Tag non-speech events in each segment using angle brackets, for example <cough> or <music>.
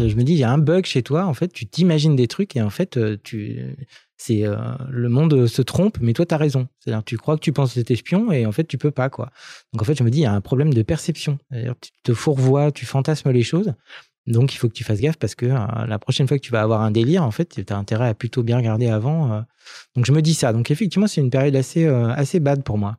Je me dis, il y a un bug chez toi, en fait, tu t'imagines des trucs et en fait, euh, tu, c'est euh, le monde se trompe, mais toi, tu as raison. C'est-à-dire, tu crois que tu penses être espion et en fait, tu peux pas, quoi. Donc, en fait, je me dis, il y a un problème de perception. Tu te fourvoies, tu fantasmes les choses. Donc, il faut que tu fasses gaffe parce que euh, la prochaine fois que tu vas avoir un délire, en fait, tu as intérêt à plutôt bien regarder avant. Donc, je me dis ça. Donc, effectivement, c'est une période assez, assez bad pour moi.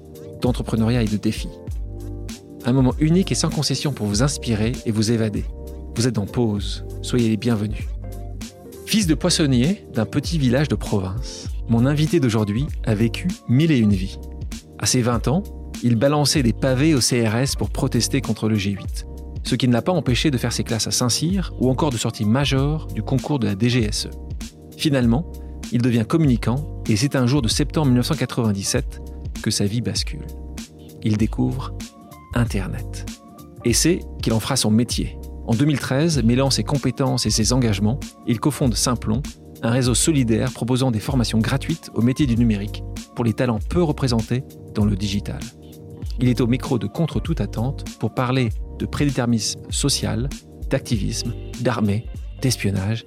d'entrepreneuriat et de défis. Un moment unique et sans concession pour vous inspirer et vous évader. Vous êtes en pause, soyez les bienvenus. Fils de poissonnier d'un petit village de province, mon invité d'aujourd'hui a vécu mille et une vies. À ses 20 ans, il balançait des pavés au CRS pour protester contre le G8, ce qui ne l'a pas empêché de faire ses classes à Saint-Cyr ou encore de sortie major du concours de la DGSE. Finalement, il devient communicant et c'est un jour de septembre 1997 que sa vie bascule. Il découvre Internet. Et c'est qu'il en fera son métier. En 2013, mêlant ses compétences et ses engagements, il cofonde Simplon, un réseau solidaire proposant des formations gratuites au métier du numérique pour les talents peu représentés dans le digital. Il est au micro de Contre toute attente pour parler de prédéterminisme social, d'activisme, d'armée, d'espionnage,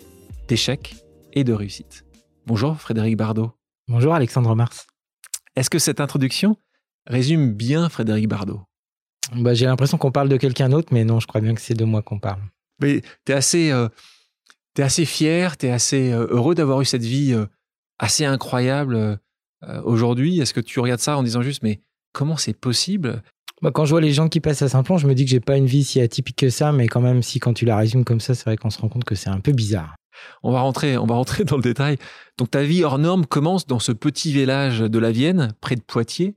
d'échecs et de réussite. Bonjour Frédéric Bardot. Bonjour Alexandre Mars. Est-ce que cette introduction résume bien Frédéric Bardot? Bah, J'ai l'impression qu'on parle de quelqu'un d'autre, mais non, je crois bien que c'est de moi qu'on parle. Mais tu es assez, euh, es assez fier, tu es assez euh, heureux d'avoir eu cette vie euh, assez incroyable aujourd'hui. Est-ce que tu regardes ça en disant juste, mais comment c'est possible? Bah, quand je vois les gens qui passent à Saint-Plon, je me dis que j'ai pas une vie si atypique que ça, mais quand même, si quand tu la résumes comme ça, c'est vrai qu'on se rend compte que c'est un peu bizarre. On va rentrer, on va rentrer dans le détail. Donc ta vie hors norme commence dans ce petit village de la Vienne, près de Poitiers,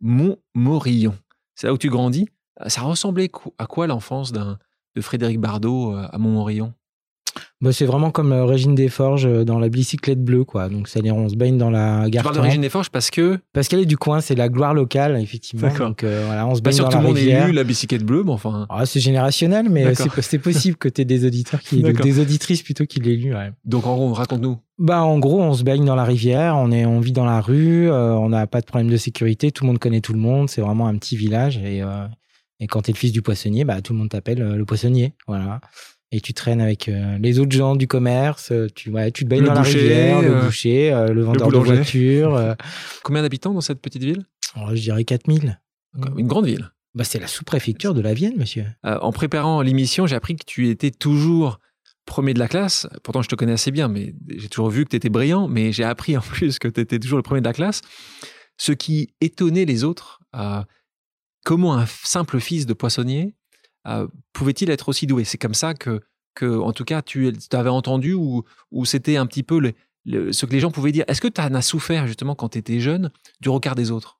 Montmorillon. C'est là où tu grandis. Ça ressemblait à quoi l'enfance de Frédéric Bardot euh, à Montmorillon? Bah, c'est vraiment comme euh, Régine Desforges euh, dans la bicyclette bleue, quoi. Donc, c'est-à-dire, on se baigne dans la gare. Tu parles de Régine Desforges parce que. Parce qu'elle est du coin, c'est la gloire locale, effectivement. Donc, euh, voilà, on se baigne dans la rivière. Pas sûr que tout le monde ait lu la bicyclette bleue, mais enfin. Ah, c'est générationnel, mais c'est possible que tu aies des auditeurs qui, des auditrices plutôt qui l'aient lu, Donc, en gros, raconte-nous. Bah, en gros, on se baigne dans la rivière, on est, on vit dans la rue, on n'a pas de problème de sécurité, tout le monde connaît tout le monde, c'est vraiment un petit village et, et quand tu es le fils du poissonnier, bah, tout le monde t'appelle le poissonnier, voilà et tu traînes avec euh, les autres gens du commerce, euh, tu, ouais, tu te baignes dans la rivière, le euh, boucher, le vendeur de voitures. <laughs> Combien d'habitants dans cette petite ville? Oh, Je dirais 4000. Une grande ville? Bah, C'est la sous-préfecture de la Vienne, monsieur. en préparant l'émission, j'ai appris que tu étais toujours premier de la classe. Pourtant, je te connais assez bien, mais j'ai toujours vu que tu étais brillant, mais j'ai appris en plus que tu étais toujours le premier de la classe. Ce qui étonnait les autres, comment un simple fils de poissonnier euh, pouvait-il être aussi doué? C'est comme ça que, que, en tout cas, tu avais entendu ou, ou c'était un petit peu ce que les gens pouvaient dire. Est-ce que tu en as souffert justement quand tu étais jeune du regard des autres?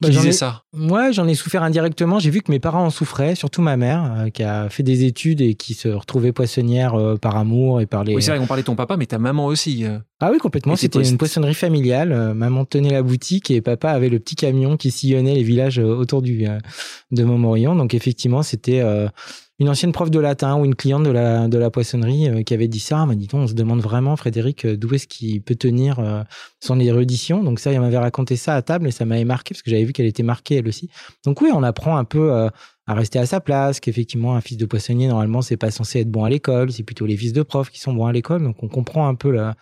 Bah, disais ça Moi, j'en ai souffert indirectement. J'ai vu que mes parents en souffraient, surtout ma mère, euh, qui a fait des études et qui se retrouvait poissonnière euh, par amour et par les. Oui, c'est vrai qu'on parlait de ton papa, mais ta maman aussi. Ah oui, complètement. C'était une poissonnerie familiale. maman tenait la boutique et papa avait le petit camion qui sillonnait les villages autour du de Montmorillon. Donc effectivement, c'était une ancienne prof de latin ou une cliente de la, de la poissonnerie euh, qui avait dit ça. m'a dit on se demande vraiment, Frédéric, euh, d'où est-ce qu'il peut tenir euh, son érudition. Donc ça, il m'avait raconté ça à table et ça m'avait marqué parce que j'avais vu qu'elle était marquée elle aussi. Donc oui, on apprend un peu à rester à sa place, qu'effectivement, un fils de poissonnier, normalement, c'est pas censé être bon à l'école, c'est plutôt les fils de profs qui sont bons à l'école. Donc on comprend un peu, la,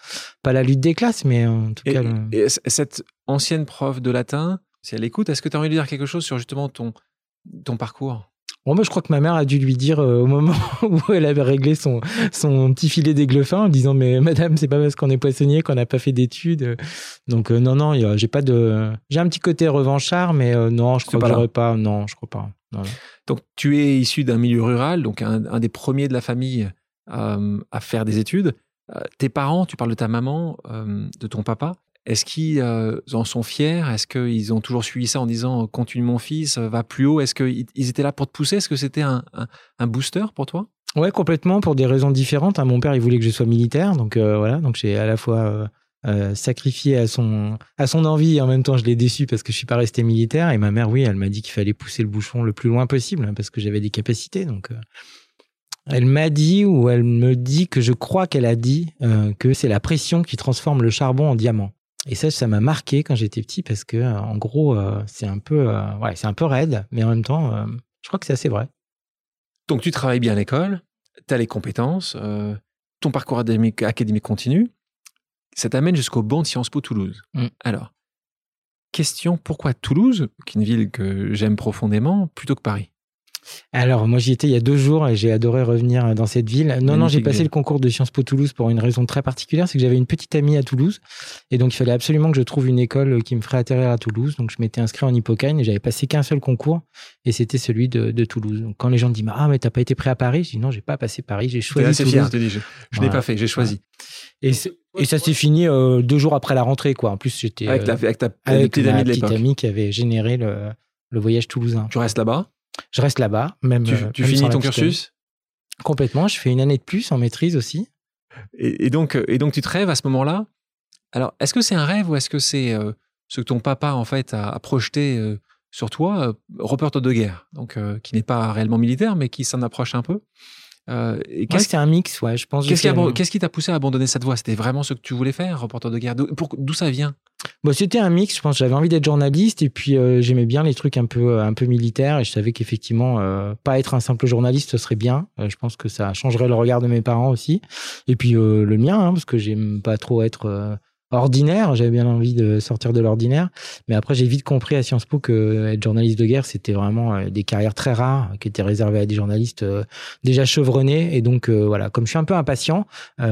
pas la lutte des classes, mais en tout cas. Et cette ancienne prof de latin, si elle écoute, est-ce que tu as envie de dire quelque chose sur justement ton, ton parcours? Bon, moi, je crois que ma mère a dû lui dire euh, au moment <laughs> où elle avait réglé son, son petit filet d'aigle fin en disant Mais madame, c'est pas parce qu'on est poissonnier qu'on n'a pas fait d'études. Donc, euh, non, non, j'ai pas de. J'ai un petit côté revanchard, mais euh, non, je crois pas, pas. Non, je crois pas. Donc, tu es issu d'un milieu rural, donc un, un, des premiers de la famille à faire des études. tes parents, tu parles de ta maman, de ton papa. Est-ce qu'ils en sont fiers? Est-ce qu'ils ont toujours suivi ça en disant continue mon fils, va plus haut? Est-ce qu'ils étaient là pour te pousser? Est-ce que c'était un, booster pour toi? Ouais, complètement, pour des raisons différentes. Hein. Mon père, il voulait que je sois militaire, donc voilà, donc j'ai à la fois sacrifié à son, à son envie et en même temps je l'ai déçu parce que je suis pas resté militaire. Et ma mère, oui, elle m'a dit qu'il fallait pousser le bouchon le plus loin possible hein, parce que j'avais des capacités. Donc elle m'a dit ou elle me dit que je crois qu'elle a dit euh, que c'est la pression qui transforme le charbon en diamant. Et ça, ça m'a marqué quand j'étais petit parce que, euh, en gros, euh, c'est un peu, ouais, c'est un peu raide, mais en même temps, je crois que c'est assez vrai. Donc, tu travailles bien à l'école, tu as les compétences, ton parcours académique, académique continue, ça t'amène jusqu'au banc de Sciences Po Toulouse. Mm. Alors, question, pourquoi Toulouse, qui est une ville que j'aime profondément, plutôt que Paris? Alors, moi, j'y étais il y a deux jours et j'ai adoré revenir dans cette ville. Non, non, j'ai passé le concours de Sciences Po Toulouse pour une raison très particulière, c'est que j'avais une petite amie à Toulouse et donc il fallait absolument que je trouve une école qui me ferait atterrir à Toulouse. Donc, je m'étais inscrit en Hippocane et j'avais passé qu'un seul concours et c'était celui de, Toulouse. Donc, quand les gens disent Ah, mais t'as pas été prêt à Paris, je dis Non, j'ai pas passé Paris, j'ai choisi. assez fier, je, je n'ai pas fait, j'ai choisi. Et, ça s'est fini euh, deux jours après la rentrée, quoi. En plus, j'étais avec, ta, avec petite amie qui avait généré le, le voyage toulousain. Tu restes là-bas? Je reste là-bas, même. Tu, euh, finis ton cursus? Complètement. Je fais une année de plus en maîtrise aussi. Et, donc, euh, et donc, tu te rêves à ce moment-là? Alors, est-ce que c'est un rêve ou est-ce que c'est euh, ce que ton papa en fait a, projeté sur toi, reporter de guerre, donc qui n'est pas réellement militaire, mais qui s'en approche un peu? Euh, c'est un mix, ouais, je pense. Qu'est-ce qui, t'a poussé à abandonner cette voie? C'était vraiment ce que tu voulais faire, reporter de guerre? D'où ça vient? Bon, C'était un mix, je pense. J'avais envie d'être journaliste et puis euh, j'aimais bien les trucs un peu, euh, un peu militaires et je savais qu'effectivement, euh, pas être un simple journaliste, ce serait bien. je pense que ça changerait le regard de mes parents aussi. Et puis le mien, hein, parce que j'aime pas trop être ordinaire. J'avais bien envie de sortir de l'ordinaire. Mais après, j'ai vite compris à Sciences Po que être journaliste de guerre, c'était vraiment euh, des carrières très rares qui étaient réservées à des journalistes euh, déjà chevronnés. Et donc, euh, voilà, comme je suis un peu impatient,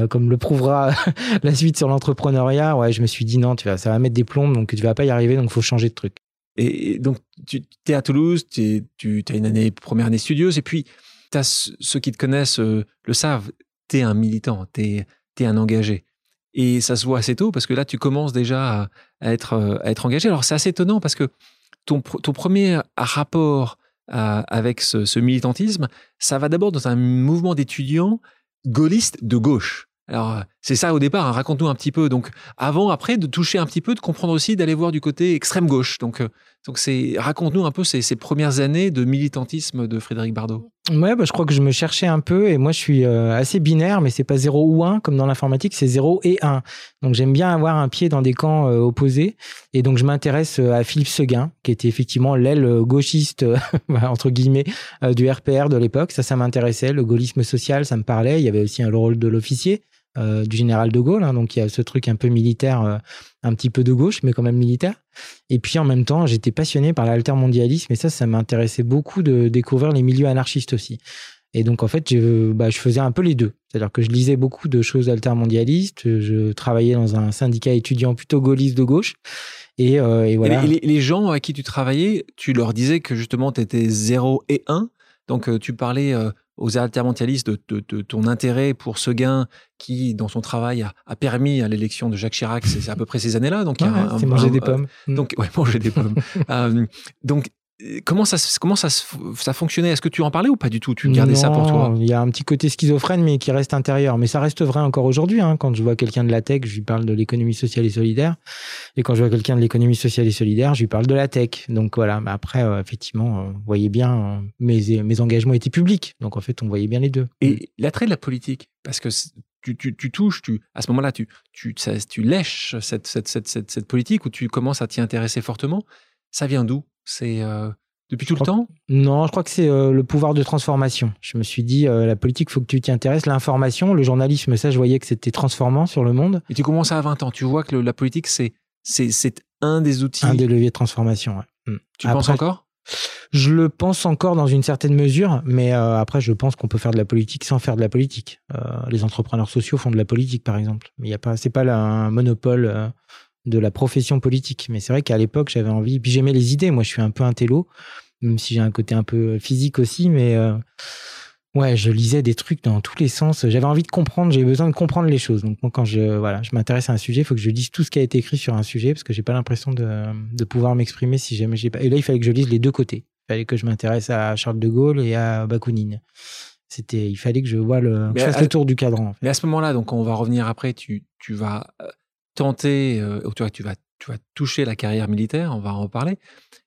comme le prouvera <laughs> la suite sur l'entrepreneuriat, ouais, je me suis dit non, tu vas, ça va mettre des plombes, donc tu vas pas y arriver, donc faut changer de truc. Et donc, tu es à Toulouse, tu as une année, première année studieuse, et puis as, ceux qui te connaissent le savent, tu es un militant, tu es un engagé. Et ça se voit assez tôt parce que là, tu commences déjà à, être, euh, être engagé. Alors, c'est assez étonnant parce que ton, premier rapport avec ce, militantisme, ça va d'abord dans un mouvement d'étudiants gaullistes de gauche. Alors, c'est ça au départ, hein. raconte-nous un petit peu. Donc, avant, après, de toucher un petit peu, de comprendre aussi, d'aller voir du côté extrême gauche. Donc, euh, c'est raconte-nous un peu ces, premières années de militantisme de Frédéric Bardot. Ouais, bah, je crois que je me cherchais un peu et moi je suis euh, assez binaire, mais c'est pas 0 ou 1 comme dans l'informatique, c'est 0 et 1. Donc j'aime bien avoir un pied dans des camps euh, opposés et donc je m'intéresse à Philippe Seguin, qui était effectivement l'aile gauchiste <laughs> bah, entre guillemets du RPR de l'époque. Ça, ça m'intéressait. Le gaullisme social, ça me parlait. Il y avait aussi le rôle de l'officier. Euh, du général de Gaulle. Hein, donc il y a ce truc un peu militaire, euh, un petit peu de gauche, mais quand même militaire. Et puis en même temps, j'étais passionné par l'altermondialisme et ça, ça m'intéressait beaucoup de découvrir les milieux anarchistes aussi. Et donc en fait, je, bah, je faisais un peu les deux. C'est-à-dire que je lisais beaucoup de choses altermondialistes, je travaillais dans un syndicat étudiant plutôt gaulliste de gauche. Et, euh, et voilà. Et les, gens à qui tu travaillais, tu leur disais que justement tu étais 0 et 1. Donc tu parlais aux altermondialistes de, ton intérêt pour ce gain qui, dans son travail, a, permis à l'élection de Jacques Chirac, c'est à peu près ces années-là. Donc, c'est manger des pommes. donc, ouais, manger des pommes. <laughs> euh, donc, Comment ça, comment ça, ça fonctionnait? Est-ce que tu en parlais ou pas du tout? Tu gardais ça pour toi? Il y a un petit côté schizophrène, mais qui reste intérieur. Mais ça reste vrai encore aujourd'hui. Hein. Quand je vois quelqu'un de la tech, je lui parle de l'économie sociale et solidaire. Et quand je vois quelqu'un de l'économie sociale et solidaire, je lui parle de la tech. Donc voilà. Mais après, euh, effectivement, euh, vous voyez bien, euh, mes, mes engagements étaient publics. Donc en fait, on voyait bien les deux. Et l'attrait de la politique, parce que tu, tu, tu, touches, tu, à ce moment-là, tu, tu, tu lèches cette, cette, cette, cette, politique ou tu commences à t'y intéresser fortement. Ça vient d'où? C'est depuis tout le temps Non, je crois que c'est euh, le pouvoir de transformation. Je me suis dit, euh, la politique, faut que tu t'y intéresses. L'information, le journalisme, ça, je voyais que c'était transformant sur le monde. Et tu commences à 20 ans. Tu vois que la politique, c'est, un des outils. Un des leviers de transformation, ouais. Mm. Tu penses encore? je le pense encore dans une certaine mesure, mais euh, après, je pense qu'on peut faire de la politique sans faire de la politique. les entrepreneurs sociaux font de la politique, par exemple. Mais il y a pas, c'est pas un monopole de la profession politique. Mais c'est vrai qu'à l'époque, j'avais envie. Puis j'aimais les idées. Moi, je suis un peu un télo, même si j'ai un côté un peu physique aussi. Mais euh, Ouais, je lisais des trucs dans tous les sens. J'avais envie de comprendre, j'avais besoin de comprendre les choses. Donc, quand je, voilà, je m'intéresse à un sujet, il faut que je lise tout ce qui a été écrit sur un sujet parce que j'ai pas l'impression de, de pouvoir m'exprimer si jamais j'ai pas. Et là, il fallait que je lise les deux côtés. Il fallait que je m'intéresse à Charles de Gaulle et à Bakounine. C'était, il fallait que je vois le, je fasse le tour du cadran. Mais à ce moment-là, donc on va revenir après, tu, tu vas euh, tenter, euh, tu, tu vas, tu vas toucher la carrière militaire, on va en reparler.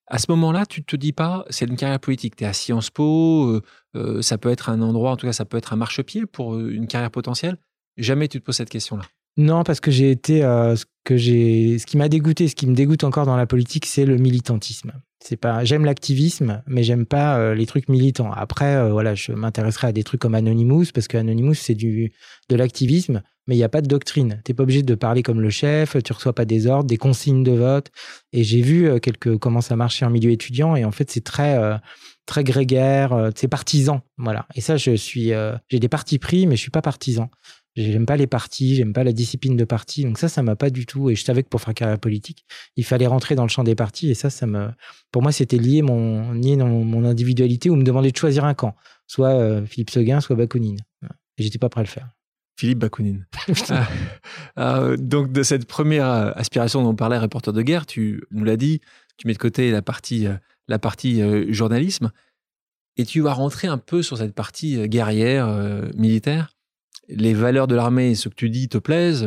À ce moment-là, tu te dis pas, c'est une carrière politique. Tu es à Sciences Po, euh, euh, ça peut être un endroit, en tout cas, ça peut être un marchepied pour une carrière potentielle. Jamais tu te poses cette question-là. Non, parce que j'ai été, ce que j'ai, ce qui m'a dégoûté, ce qui me dégoûte encore dans la politique, c'est le militantisme. C'est pas, j'aime l'activisme, mais j'aime pas les trucs militants. Après, voilà, je m'intéresserai à des trucs comme Anonymous parce que Anonymous c'est du de l'activisme, mais il n'y a pas de doctrine. Tu n'es pas obligé de parler comme le chef, tu reçois pas des ordres, des consignes de vote. Et j'ai vu euh, quelques, comment ça marchait en milieu étudiant, et en fait, c'est très, euh, très grégaire, euh, c'est partisan. Voilà. Et ça, je suis, j'ai des partis pris, mais je suis pas partisan. J'aime pas les partis, j'aime pas la discipline de parti. Donc ça, ça m'a pas du tout. Et je savais que pour faire carrière politique, il fallait rentrer dans le champ des partis. Et ça, ça me, pour moi, c'était lié mon, lié dans mon individualité ou me demander de choisir un camp, soit Philippe Seguin, soit Bakounine. Et j'étais pas prêt à le faire. Philippe Bakounine. <laughs> Ah. Donc, de cette première aspiration dont on parlait, reporter de guerre, tu nous l'as dit, tu mets de côté la partie, euh, la partie euh, journalisme et tu vas rentrer un peu sur cette partie euh, guerrière, militaire. Les valeurs de l'armée, ce que tu dis, te plaisent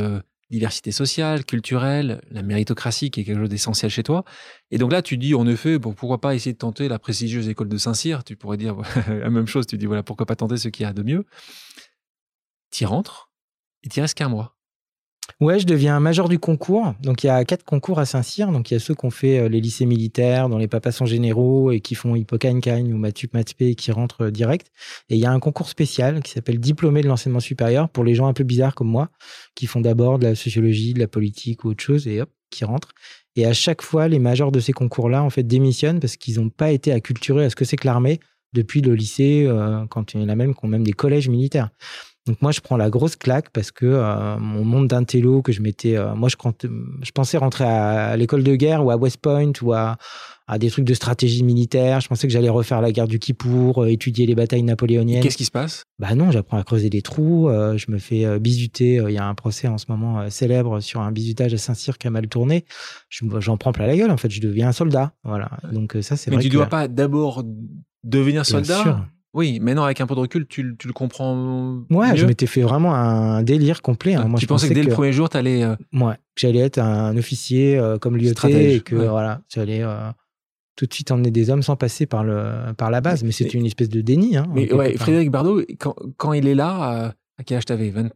diversité sociale, culturelle, la méritocratie qui est quelque chose d'essentiel chez toi. Et donc là, tu dis en effet, bon, pourquoi pas essayer de tenter la prestigieuse école de Saint-Cyr Tu pourrais dire <laughs> la même chose, tu dis voilà, pourquoi pas tenter ce qu'il y a de mieux tu rentres et tu restes qu'un mois. Ouais, je deviens major du concours. Donc il y a quatre concours à Saint-Cyr. Donc il y a ceux qui ont fait euh, les lycées militaires, dont les papas sont généraux et qui font Hippocagne-Cagne ou Matup Matpé et qui rentrent euh, direct. Et il y a un concours spécial qui s'appelle diplômé de l'enseignement supérieur pour les gens un peu bizarres comme moi, qui font d'abord de la sociologie, de la politique ou autre chose et hop, qui rentrent. Et à chaque fois, les majors de ces concours-là en fait démissionnent parce qu'ils n'ont pas été acculturés à ce que c'est que l'armée depuis le lycée, euh, quand il y en a même qui ont même des collèges militaires. Donc moi, je prends la grosse claque parce que euh, mon monde d'intello que je m'étais... Euh, moi, je, je pensais rentrer à, l'école de guerre ou à West Point ou à, à des trucs de stratégie militaire. Je pensais que j'allais refaire la guerre du Kippour, euh, étudier les batailles napoléoniennes. Qu'est-ce qui se passe? Bah non, j'apprends à creuser des trous. je me fais bisuter. Il y a un procès en ce moment célèbre sur un bisutage à Saint-Cyr qui a mal tourné. J'en prends plein la gueule. En fait, je deviens un soldat. Voilà. Donc ça, c'est Mais tu ne dois pas d'abord devenir soldat? Oui, maintenant avec un peu de recul, tu, tu le comprends. Ouais, je m'étais fait vraiment un délire complet. Hein. Moi, tu pensais que dès le premier jour, tu allais. Euh... Ouais, j'allais être un officier euh, comme l'IOT et que voilà, j'allais euh, tout de suite emmener des hommes sans passer par, le, par la base. Mais c'était une espèce de déni. Hein, mais ouais, Frédéric Bardot, quand, quand, il est là, euh, à quel âge t'avais? 20...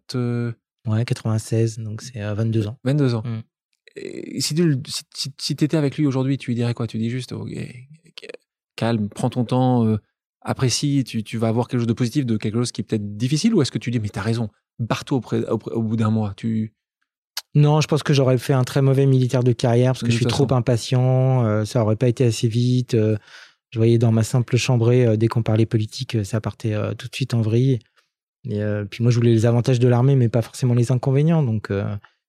Ouais, 96, donc c'est 22 ans. 22 ans. Mm. si tu si, si, étais avec lui aujourd'hui, tu lui dirais quoi? Tu dis juste, calme, prends ton temps apprécies, tu, tu, vas avoir quelque chose de positif de quelque chose qui est peut-être difficile ou est-ce que tu dis mais t'as raison, barre-toi au, bout d'un mois tu... Non, je pense que j'aurais fait un très mauvais militaire de carrière parce que je suis trop impatient, euh, ça aurait pas été assez vite. Euh, je voyais dans ma simple chambrée, euh, dès qu'on parlait politique, ça partait tout de suite en vrille. Et puis moi, je voulais les avantages de l'armée, mais pas forcément les inconvénients. Donc,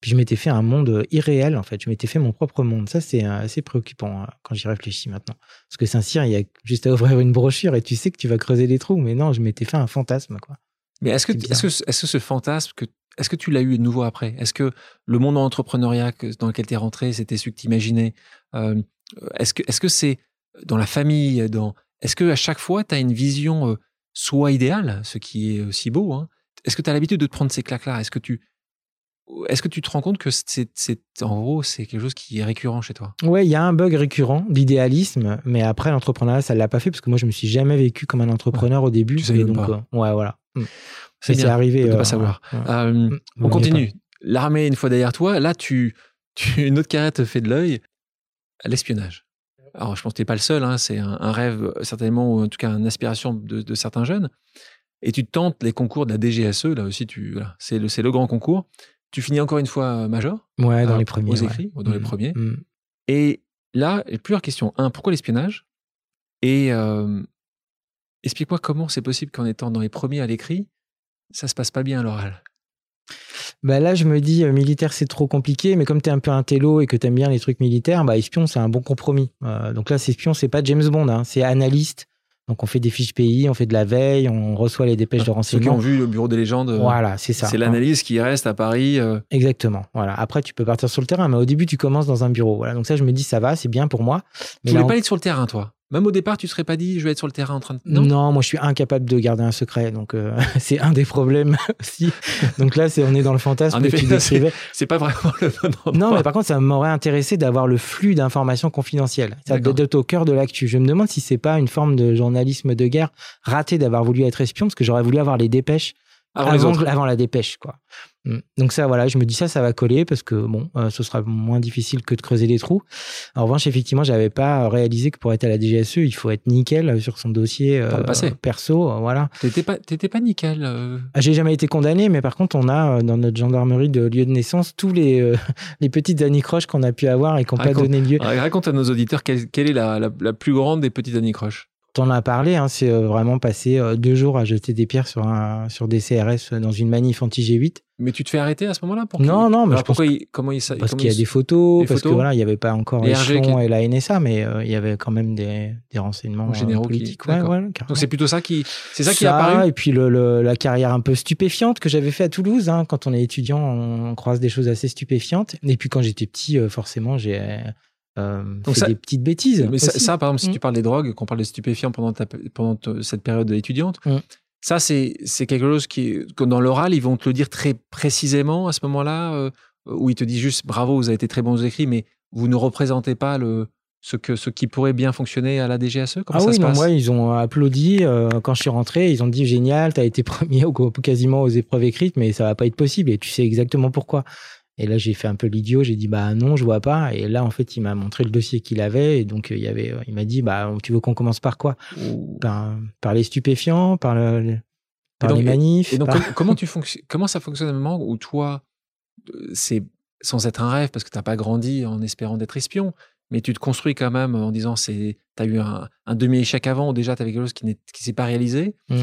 puis je m'étais fait un monde irréel, en fait. Je m'étais fait mon propre monde. Ça, c'est euh, assez préoccupant hein, quand j'y réfléchis maintenant. Parce que Saint-Cyr, il y a juste à ouvrir une brochure et tu sais que tu vas creuser des trous. Mais non, je m'étais fait un fantasme, quoi. Mais est-ce que, est -ce que, est -ce que ce fantasme, que, est-ce que tu l'as eu de nouveau après? Est-ce que le monde entrepreneuriat dans lequel tu es rentré, c'était ce que tu imaginais euh, Est-ce que est-ce que c'est dans la famille dans, Est-ce que à chaque fois, tu as une vision euh, soit idéale, ce qui est aussi beau hein Est-ce que tu as l'habitude de te prendre ces claques-là? Est-ce que tu est-ce que tu te rends compte que c'est, en gros, c'est quelque chose qui est récurrent chez toi? Ouais, il y a un bug récurrent d'idéalisme, mais après l'entrepreneuriat, ça l'a pas fait parce que moi, je me suis jamais vécu comme un entrepreneur au début. Tu donc, pas. Euh, ouais, voilà. Mm. C'est, arrivé. De ne pas euh, savoir. Euh, mm. on continue. L'armée, une fois derrière toi, là, tu, tu une autre carrière te fait de l'œil. L'espionnage. Alors, je pense que tu n'es pas le seul. Hein, c'est un, rêve, certainement, ou en tout cas, une aspiration de, certains jeunes. Et tu tentes les concours de la DGSE. Là aussi, tu, c'est, le, c'est le grand concours. Tu finis encore une fois euh, major? Ouais, dans les premiers. Aux écrits, dans les mmh. premiers. Mmh. Et là, plusieurs questions. Un, pourquoi l'espionnage? Et euh, explique-moi comment c'est possible qu'en étant dans les premiers à l'écrit, ça se passe pas bien à l'oral. Bah là, je me dis, euh, militaire, c'est trop compliqué, mais comme tu es un peu un télo et que tu aimes bien les trucs militaires, bah, espion, c'est un bon compromis. donc là, c'est espion, c'est pas James Bond, hein, c'est analyste, Donc on fait des fiches pays, on fait de la veille, on reçoit les dépêches de renseignement. Ceux qui ont vu le bureau des légendes. Voilà, c'est ça. C'est l'analyse qui reste à Paris. Exactement. Voilà. Après, tu peux partir sur le terrain, mais au début, tu commences dans un bureau. Voilà. Donc ça, je me dis, ça va, c'est bien pour moi. Mais tu voulais pas aller sur le terrain, toi? Même au départ, tu ne serais pas dit, je vais être sur le terrain en train de. Non, moi, je suis incapable de garder un secret. Donc, euh, <laughs> c'est un des problèmes <laughs> aussi. Donc là, c'est, on est dans le fantasme que tu <laughs> décrivais. C'est, pas vraiment le bon endroit. Non, mais par contre, ça m'aurait intéressé d'avoir le flux d'informations confidentielles. Ça d'être au cœur de l'actu. Je me demande si c'est pas une forme de journalisme de guerre raté d'avoir voulu être espion, parce que j'aurais voulu avoir les dépêches avant, avant, la dépêche, quoi. Mm. Donc ça, voilà, je me dis ça, ça va coller parce que bon, euh, ce sera moins difficile que de creuser des trous. En revanche, effectivement, j'avais pas réalisé que pour être à la DGSE, il faut être nickel sur son dossier euh, perso, euh, voilà. T'étais pas, t'étais pas nickel. Ah, j'ai jamais été condamné, mais par contre, on a dans notre gendarmerie de lieu de naissance tous les <laughs> les petites anicroches qu'on a pu avoir et qui n'ont pas donné lieu. Raconte à nos auditeurs quelle, est la, la, plus grande des petites anicroches on a parlé, hein, c'est vraiment passer deux jours à jeter des pierres sur, un, sur des CRS dans une manif anti-G8. Mais tu te fais arrêter à ce moment-là pour Non, non, mais je pourquoi comment il, parce qu'il y a des photos, parce que voilà, il n'y avait pas encore l'échelon et la NSA, mais euh, il y avait quand même des, des renseignements généraux politiques. Qui... Donc c'est plutôt ça qui, c'est ça, qui est apparu? Et puis le, la carrière un peu stupéfiante que j'avais fait à Toulouse. Hein, quand on est étudiant, on croise des choses assez stupéfiantes. Et puis quand j'étais petit, euh, forcément, j'ai euh, Donc fait des petites bêtises. Mais ça, par exemple, si mm. tu parles des drogues, qu'on parle des stupéfiants pendant, pendant cette période étudiante, mm. Ça, c'est quelque chose qui, que dans l'oral, ils vont te le dire très précisément à ce moment-là, euh, où ils te disent juste bravo, vous avez été très bons écrits, mais vous ne représentez pas le, ce, que, ce qui pourrait bien fonctionner à la DGSE Comment ah ça oui, se non, moi, ils ont applaudi euh, quand je suis rentré. Ils ont dit génial, tu as été <laughs> premier quasiment aux épreuves écrites, mais ça va pas être possible et tu sais exactement pourquoi. Et là, j'ai fait un peu l'idiot. J'ai dit, bah non, je vois pas. Et là, en fait, il m'a montré le dossier qu'il avait. Et donc, il y avait, il m'a dit, bah, tu veux qu'on commence par quoi? Par, les stupéfiants, par, le, par les manifs. Et donc, comment, tu comment ça fonctionne à un moment où toi, euh, c'est sans être un rêve, parce que tu n'as pas grandi en espérant d'être espion, mais tu te construis quand même en disant, c'est, tu as eu un, demi-échec avant, ou déjà tu avais quelque chose qui ne s'est pas réalisé. Mmh.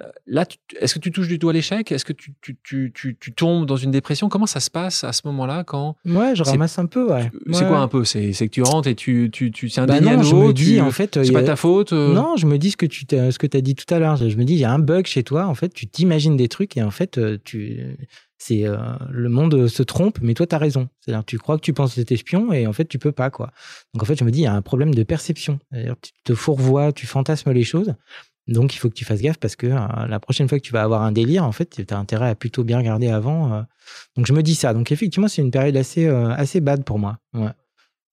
Euh, là, est-ce que tu touches du doigt l'échec? Est-ce que tu, tu, tu, tu, tombes dans une dépression? Comment ça se passe à ce moment-là quand Ouais, je ramasse un peu. Ouais. C'est quoi un peu? C'est que tu rentres et tu, tu, tu c'est un bah non, je me dis en fait, c'est pas ta faute. Euh? Non, je me dis ce que tu ce que as dit tout à l'heure. Je me dis il y a un bug chez toi. En fait, tu t'imagines des trucs et en fait, euh, tu c'est le monde se trompe, mais toi tu as raison. C'est-à-dire tu crois que tu penses être espion et en fait tu peux pas quoi. Donc en fait je me dis il y a un problème de perception. Tu te fourvoies, tu fantasmes les choses. Donc, il faut que tu fasses gaffe parce que euh, la prochaine fois que tu vas avoir un délire, en fait, tu as intérêt à plutôt bien regarder avant. Euh. Donc, je me dis ça. Donc, effectivement, c'est une période assez, euh, assez bad pour moi. Ouais.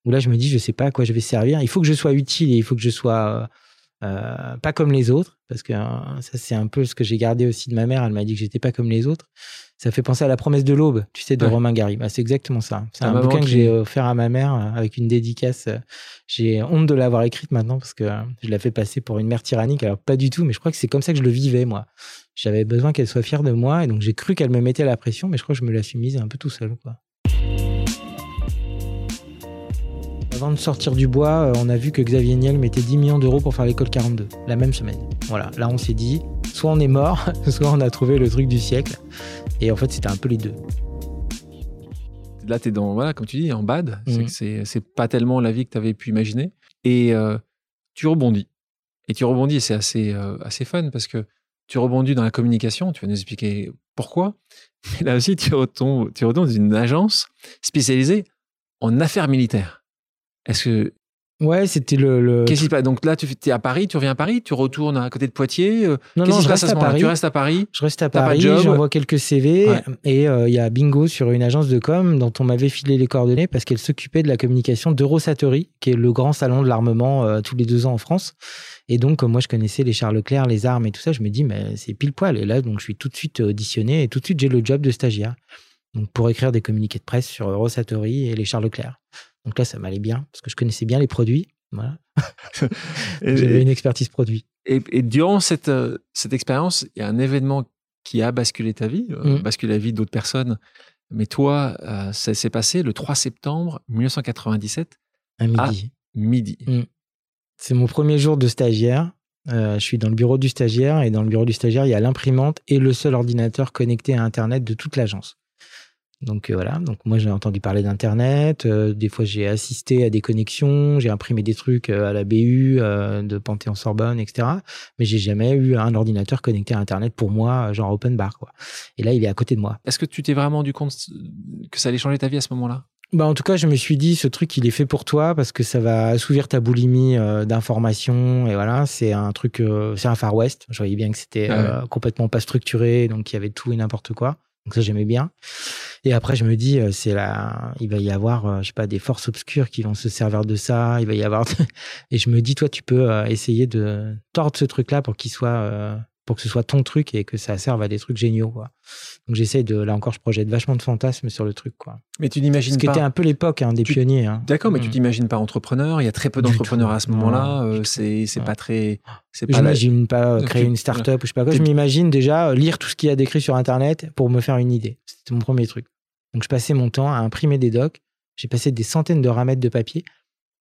Où là, je me dis, je sais pas à quoi je vais servir. Il faut que je sois utile et il faut que je sois pas comme les autres. Parce que ça, c'est un peu ce que j'ai gardé aussi de ma mère. Elle m'a dit que j'étais pas comme les autres ça fait penser à La promesse de l'aube, tu sais, de Romain Gary. Bah, c'est exactement ça. C'est un bouquin que j'ai offert à ma mère euh, avec une dédicace. J'ai honte de l'avoir écrite maintenant parce que euh, je l'ai fait passer pour une mère tyrannique. Alors, pas du tout, mais je crois que c'est comme ça que je le vivais, moi. J'avais besoin qu'elle soit fière de moi et donc j'ai cru qu'elle me mettait la pression, mais je crois que je me la suis mise un peu tout seul, quoi. Avant de sortir du bois, euh, on a vu que Xavier Niel mettait 10 millions d'euros pour faire l'école 42, la même semaine. Voilà, là on s'est dit, soit on est mort, <laughs> soit on a trouvé le truc du siècle. Et en fait, c'était un peu les deux. Là, tu es dans, voilà, comme tu dis, en bad. Mhm. C'est pas tellement la vie que tu avais pu imaginer. Et euh, tu rebondis. Et tu rebondis, c'est assez, euh, assez fun parce que tu rebondis dans la communication. Tu vas nous expliquer pourquoi. Mais là aussi, tu retombes, tu retombes dans une agence spécialisée en affaires militaires. Est-ce que Ouais, c'était le. Qu'est-ce qui se passe? Donc là, tu es à Paris, tu reviens à Paris, tu retournes à côté de Poitiers. Euh, non, non, je reste à, Paris. Tu restes à Paris. Je reste à Paris, j'envoie quelques CV et euh, il y a Bingo sur une agence de com dont on m'avait filé les coordonnées parce qu'elle s'occupait de la communication d'Eurosatory, qui est le grand salon de l'armement euh, tous les deux ans en France. Et donc, comme moi, je connaissais les Charles Leclerc, les armes et tout ça, je me dis, mais c'est pile poil. Et là, donc, je suis tout de suite auditionné et tout de suite, j'ai le job de stagiaire. Donc, pour écrire des communiqués de presse sur Eurosatory et les Charles Leclerc. Donc là, ça m'allait bien parce que je connaissais bien les produits. Voilà. <laughs> J'avais une expertise produit. Et, durant cette, euh, cette expérience, il y a un événement qui a basculé ta vie, euh, mm. basculé la vie d'autres personnes. Mais toi, euh, ça s'est passé le 3 septembre 1997 à midi. midi. Mm. C'est mon premier jour de stagiaire. je suis dans le bureau du stagiaire et dans le bureau du stagiaire, il y a l'imprimante et le seul ordinateur connecté à Internet de toute l'agence. Donc voilà, donc moi j'ai entendu parler d'Internet, des fois j'ai assisté à des connexions, j'ai imprimé des trucs à la BU de Panthéon-Sorbonne, etc. Mais j'ai jamais eu un ordinateur connecté à Internet pour moi, genre open bar. Quoi. Et là, il est à côté de moi. Est-ce que tu t'es vraiment rendu compte que ça allait changer ta vie à ce moment-là? Bah en tout cas, je me suis dit, ce truc, il est fait pour toi parce que ça va assouvir ta boulimie euh, d'informations. Et voilà, c'est un truc, euh, c'est un Far West. Je voyais bien que c'était euh, complètement pas structuré, donc il y avait tout et n'importe quoi. Donc ça, j'aimais bien. Et après, je me dis, c'est là, il va y avoir, je sais pas, des forces obscures qui vont se servir de ça. Il va y avoir, <laughs> et je me dis, toi, tu peux essayer de tordre ce truc-là pour qu'il soit pour que ce soit ton truc et que ça serve à des trucs géniaux. Quoi. Donc j'essaie de, là encore, je projette vachement de fantasmes sur le truc. Quoi. Mais tu n'imagines pas. Ce qui était un peu l'époque hein, des pionniers. Hein. D'accord, mais tu mm. t'imagines pas entrepreneur. Il y a très peu d'entrepreneurs à ce moment-là. Euh, c'est pas très. Je n'imagine pas euh, créer une start-up ou je sais pas quoi. Je m'imagine déjà euh, lire tout ce qu'il y a décrit sur Internet pour me faire une idée. C'était mon premier truc. Donc je passais mon temps à imprimer des docs. J'ai passé des centaines de ramettes de papier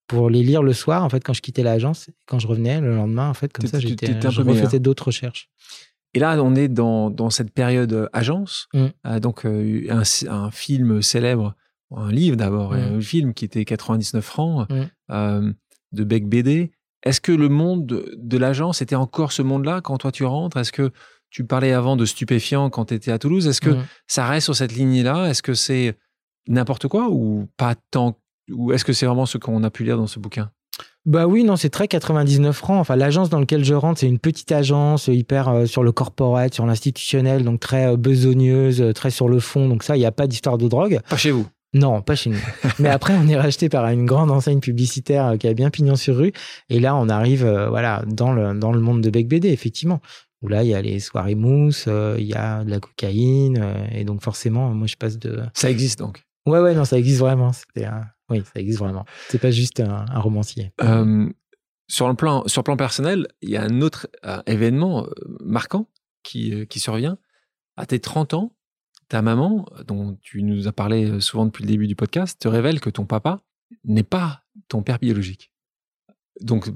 pour les lire le soir, en fait, quand je quittais l'agence. Quand je revenais le lendemain, en fait, comme ça, j'étais, je refaisais d'autres recherches. Et là, on est dans, dans cette période euh, agence, mm. euh, donc euh, un, un, film célèbre, un livre d'abord, mm. un film qui était 99 francs mm. de Beck BD. Est-ce que le monde de, l'agence était encore ce monde-là quand toi tu rentres? Est-ce que tu parlais avant de stupéfiants quand tu étais à Toulouse? Est-ce que ça reste sur cette ligne-là Est-ce que c'est n'importe quoi ou pas tant Ou est-ce que c'est vraiment ce qu'on a pu lire dans ce bouquin? Bah oui, non, c'est très 99 francs. Enfin, l'agence dans laquelle je rentre, c'est une petite agence hyper euh, sur le corporate, sur l'institutionnel, donc très euh, besogneuse, euh, très sur le fond. Donc ça, il n'y a pas d'histoire de drogue. Pas chez vous? Non, pas chez nous. <laughs> Mais après, on est racheté par une grande enseigne publicitaire qui a bien pignon sur rue. Et là, on arrive, voilà, dans le dans le monde de Bec BD, effectivement. Où là, il y a les soirées mousse, il y a de la cocaïne, et donc forcément, moi, je passe de. Ça existe donc? Ouais, ouais, non, ça existe vraiment. C'était oui, ça existe vraiment. C'est pas juste un, romancier. Euh, sur, le plan, sur plan personnel, il y a un autre euh, événement euh, marquant qui, qui survient. À tes 30 ans, ta maman, dont tu nous as parlé souvent depuis le début du podcast, te révèle que ton papa n'est pas ton père biologique. Donc,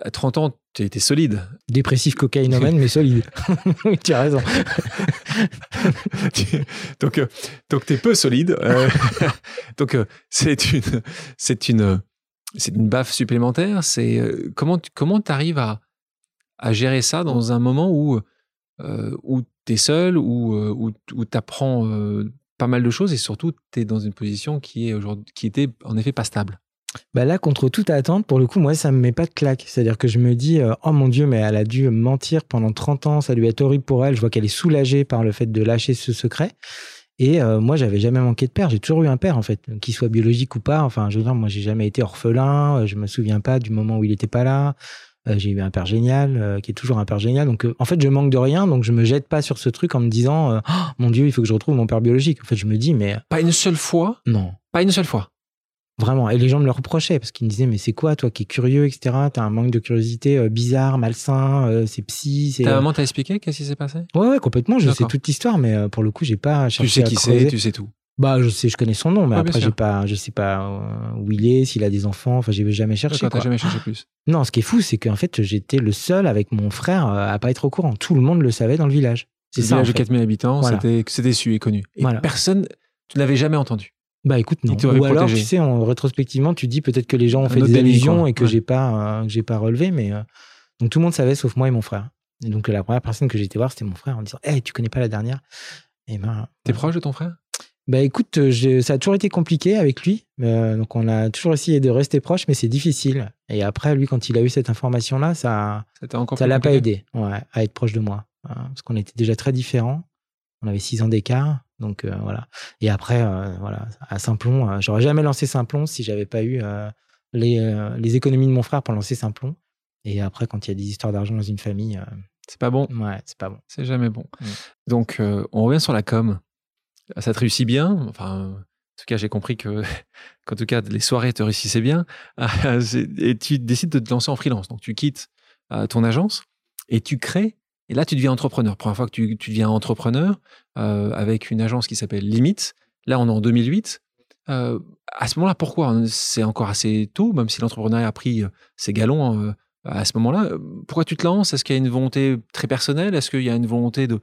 à 30 ans, tu étais solide. Dépressif cocaïnomane, mais solide. <laughs> tu as raison. <laughs> donc, euh, donc tu es peu solide. Euh, <laughs> donc, euh, c'est une, c'est une, c'est une baffe supplémentaire. C'est comment, comment tu arrives à, à gérer ça dans un moment où, où tu es seul, où, où, où tu apprends pas mal de choses et surtout, tu es dans une position qui, est qui était en effet pas stable? Bah là, contre toute attente, pour le coup, moi, ça me met pas de claque. C'est-à-dire que je me dis, euh, oh mon Dieu, mais elle a dû mentir pendant 30 ans, ça lui est horrible pour elle. Je vois qu'elle est soulagée par le fait de lâcher ce secret. Et euh, moi, j'avais jamais manqué de père. J'ai toujours eu un père, en fait, qu'il soit biologique ou pas. Enfin, je veux dire, moi, j'ai jamais été orphelin. Euh, je me souviens pas du moment où il était pas là. j'ai eu un père génial, qui est toujours un père génial. Donc, en fait, je manque de rien. Donc, je me jette pas sur ce truc en me disant, oh, mon Dieu, il faut que je retrouve mon père biologique. En fait, je me dis, mais. Pas une seule fois? Non. Pas une seule fois? Vraiment. Et les gens me le reprochaient parce qu'ils me disaient, mais c'est quoi, toi qui es curieux, etc. T'as un manque de curiosité euh, bizarre, malsain, euh, c'est psy. Ta maman t'a expliqué qu'est-ce qui s'est passé? Ouais, ouais, complètement. Je sais toute l'histoire, mais euh, pour le coup, j'ai pas cherché. Tu sais qui c'est, tu sais tout. Bah, je sais, je connais son nom, mais après, j'ai pas, je sais pas où il est, s'il a des enfants. Enfin, j'ai jamais cherché. T'as jamais cherché plus. Non, ce qui est fou, c'est qu'en fait, j'étais le seul avec mon frère à pas être au courant. Tout le monde le savait dans le village. C'est ça. Village de 4000 habitants, c'était su et connu. Et personne, tu l'avais jamais entendu. Bah écoute, non. Ou alors, tu sais, en rétrospectivement, tu dis peut-être que les gens ont fait des allusions et que j'ai pas, euh, j'ai pas relevé, mais euh, donc tout le monde savait sauf moi et mon frère. Et donc la première personne que j'ai été voir, c'était mon frère en disant, hey, tu connais pas la dernière? Et ben. T'es proche de ton frère? Bah écoute, euh, ça a toujours été compliqué avec lui, donc on a toujours essayé de rester proche, mais c'est difficile. Et après, lui, quand il a eu cette information-là, ça, ça l'a pas aidé, ouais, à être proche de moi, hein, parce qu'on était déjà très différents. On avait six ans d'écart. Donc euh, voilà. Et après, euh, voilà, à Simplon, euh, j'aurais jamais lancé Simplon si j'avais pas eu les, les, économies de mon frère pour lancer Simplon. Et après, quand il y a des histoires d'argent dans une famille, c'est pas bon. Ouais, c'est pas bon. C'est jamais bon. Mm. Donc, on revient sur la com. Ça te réussit bien? Enfin, en tout cas, j'ai compris que, <laughs> qu'en tout cas, les soirées te réussissaient bien. <laughs> et tu décides de te lancer en freelance. Donc, tu quittes ton agence et tu crées et là, tu deviens entrepreneur. Première fois que tu, deviens entrepreneur euh, avec une agence qui s'appelle Limite. Là, on est en 2008. Euh, à ce moment-là, pourquoi C'est encore assez tôt, même si l'entrepreneuriat a pris euh, ses galons à ce moment-là. Pourquoi tu te lances? Est-ce qu'il y a une volonté très personnelle? Est-ce qu'il y a une volonté de